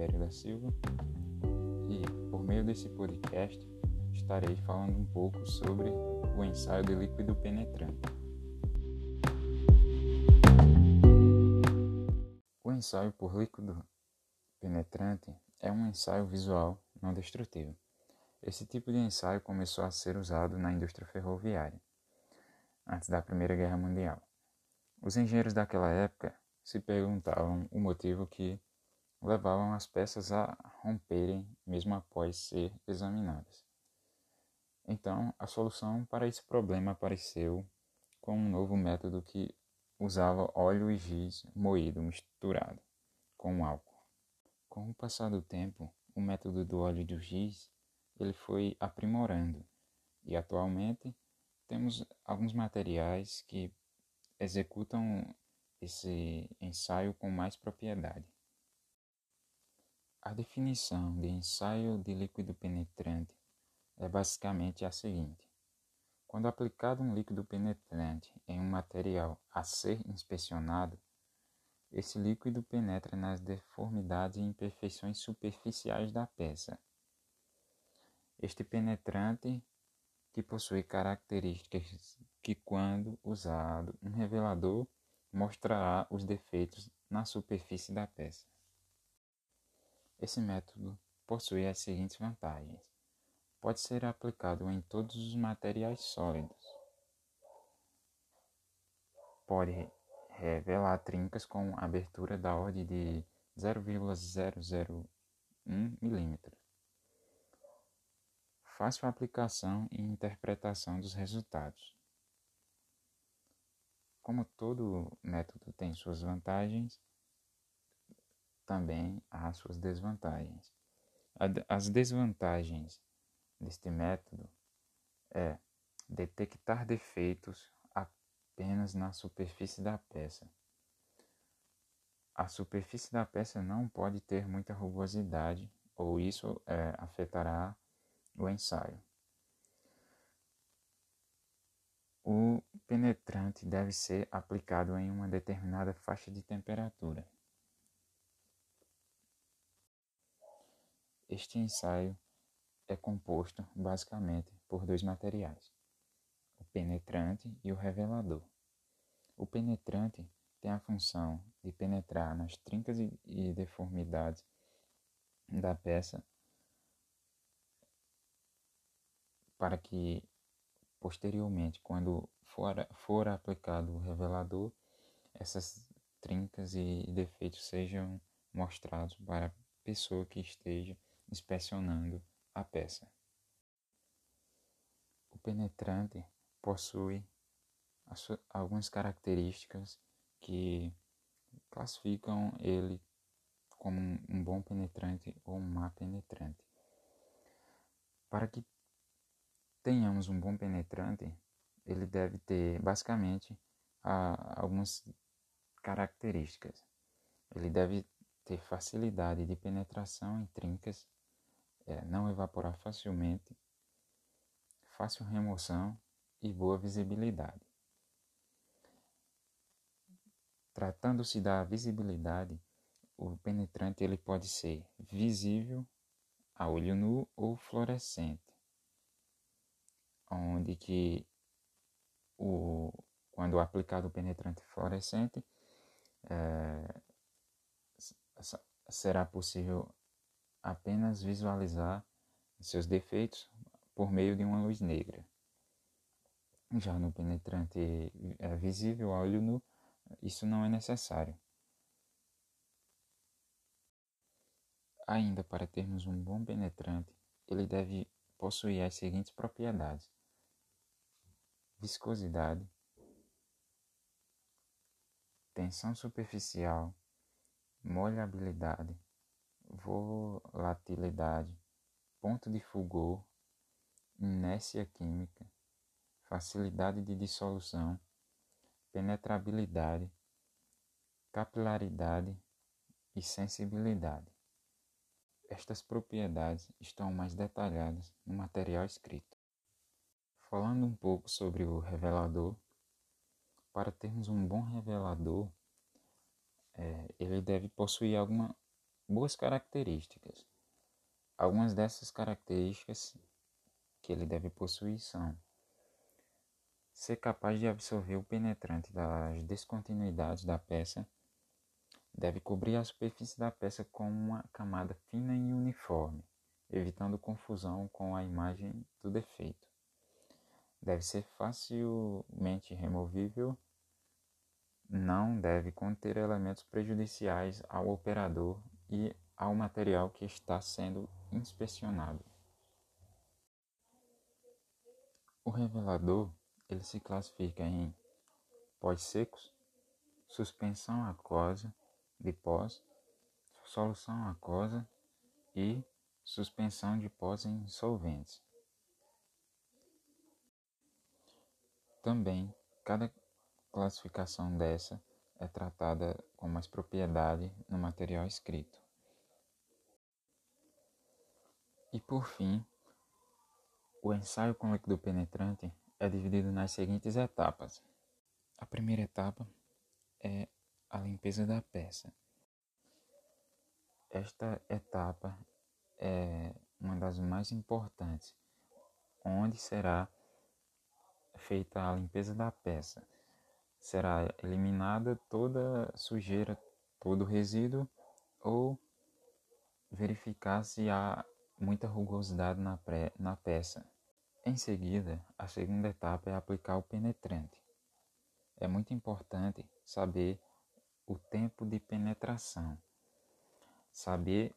Tibério da Silva e, por meio desse podcast, estarei falando um pouco sobre o ensaio de líquido penetrante. O ensaio por líquido penetrante é um ensaio visual não destrutivo. Esse tipo de ensaio começou a ser usado na indústria ferroviária, antes da Primeira Guerra Mundial. Os engenheiros daquela época se perguntavam o motivo que levavam as peças a romperem mesmo após ser examinadas. Então, a solução para esse problema apareceu com um novo método que usava óleo e giz moído misturado com álcool. Com o passar do tempo, o método do óleo e do giz ele foi aprimorando e atualmente temos alguns materiais que executam esse ensaio com mais propriedade. A definição de ensaio de líquido penetrante é basicamente a seguinte: quando aplicado um líquido penetrante em um material a ser inspecionado, esse líquido penetra nas deformidades e imperfeições superficiais da peça. Este penetrante, que possui características que, quando usado, um revelador mostrará os defeitos na superfície da peça. Esse método possui as seguintes vantagens. Pode ser aplicado em todos os materiais sólidos. Pode revelar trincas com abertura da ordem de 0,001 mm. Fácil aplicação e interpretação dos resultados. Como todo método tem suas vantagens, também há suas desvantagens. As desvantagens deste método é detectar defeitos apenas na superfície da peça. A superfície da peça não pode ter muita rugosidade, ou isso é, afetará o ensaio. O penetrante deve ser aplicado em uma determinada faixa de temperatura. Este ensaio é composto basicamente por dois materiais, o penetrante e o revelador. O penetrante tem a função de penetrar nas trincas e deformidades da peça para que posteriormente, quando for, for aplicado o revelador, essas trincas e defeitos sejam mostrados para a pessoa que esteja inspecionando a peça. O penetrante possui algumas características que classificam ele como um bom penetrante ou um má penetrante. Para que tenhamos um bom penetrante, ele deve ter basicamente algumas características. Ele deve ter facilidade de penetração em trincas é não evaporar facilmente, fácil remoção e boa visibilidade. Tratando-se da visibilidade, o penetrante ele pode ser visível a olho nu ou fluorescente, onde que o, quando aplicado o penetrante fluorescente é, será possível apenas visualizar seus defeitos por meio de uma luz negra. Já no penetrante é visível olho nu, isso não é necessário. Ainda para termos um bom penetrante, ele deve possuir as seguintes propriedades: viscosidade, tensão superficial, molhabilidade, volatilidade, ponto de fulgor, inércia química, facilidade de dissolução, penetrabilidade, capilaridade e sensibilidade. Estas propriedades estão mais detalhadas no material escrito. Falando um pouco sobre o revelador, para termos um bom revelador, é, ele deve possuir alguma boas características. Algumas dessas características que ele deve possuir são ser capaz de absorver o penetrante das descontinuidades da peça, deve cobrir a superfície da peça com uma camada fina e uniforme, evitando confusão com a imagem do defeito. Deve ser facilmente removível, não deve conter elementos prejudiciais ao operador e ao material que está sendo inspecionado. O revelador ele se classifica em pós secos, suspensão aquosa de pós, solução aquosa e suspensão de pós em solventes. Também, cada classificação dessa é tratada com mais propriedade no material escrito. E por fim, o ensaio com líquido penetrante é dividido nas seguintes etapas. A primeira etapa é a limpeza da peça. Esta etapa é uma das mais importantes, onde será feita a limpeza da peça. Será eliminada toda sujeira, todo resíduo ou verificar se há muita rugosidade na, pré, na peça. Em seguida, a segunda etapa é aplicar o penetrante. É muito importante saber o tempo de penetração, saber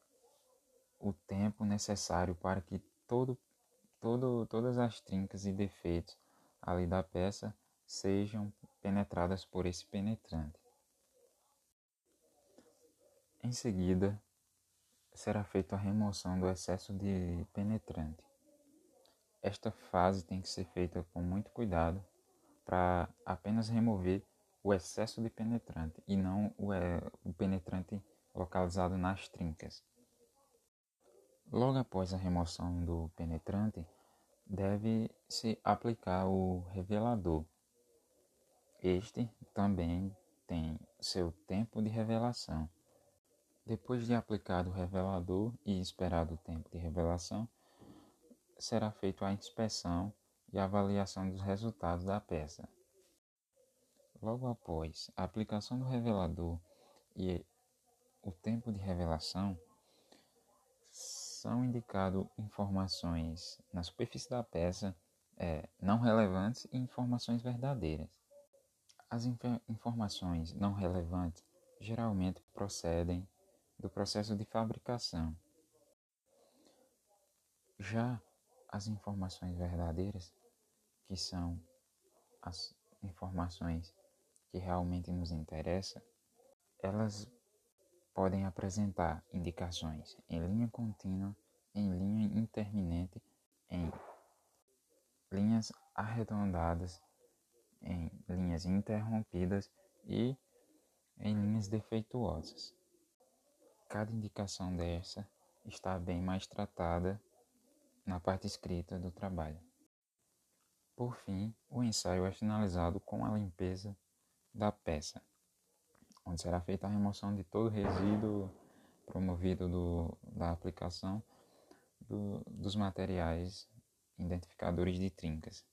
o tempo necessário para que todo, todo, todas as trincas e defeitos ali da peça sejam penetradas por esse penetrante. Em seguida, será feita a remoção do excesso de penetrante. Esta fase tem que ser feita com muito cuidado para apenas remover o excesso de penetrante e não o, é, o penetrante localizado nas trincas. Logo após a remoção do penetrante, deve-se aplicar o revelador. Este também tem seu tempo de revelação. Depois de aplicado o revelador e esperado o tempo de revelação, será feita a inspeção e avaliação dos resultados da peça. Logo após a aplicação do revelador e o tempo de revelação, são indicadas informações na superfície da peça é, não relevantes e informações verdadeiras. As inf informações não relevantes geralmente procedem do processo de fabricação. Já as informações verdadeiras, que são as informações que realmente nos interessam, elas podem apresentar indicações em linha contínua, em linha interminente, em linhas arredondadas, em linhas interrompidas e em linhas defeituosas. Cada indicação dessa está bem mais tratada na parte escrita do trabalho. Por fim, o ensaio é finalizado com a limpeza da peça, onde será feita a remoção de todo resíduo promovido do, da aplicação do, dos materiais identificadores de trincas.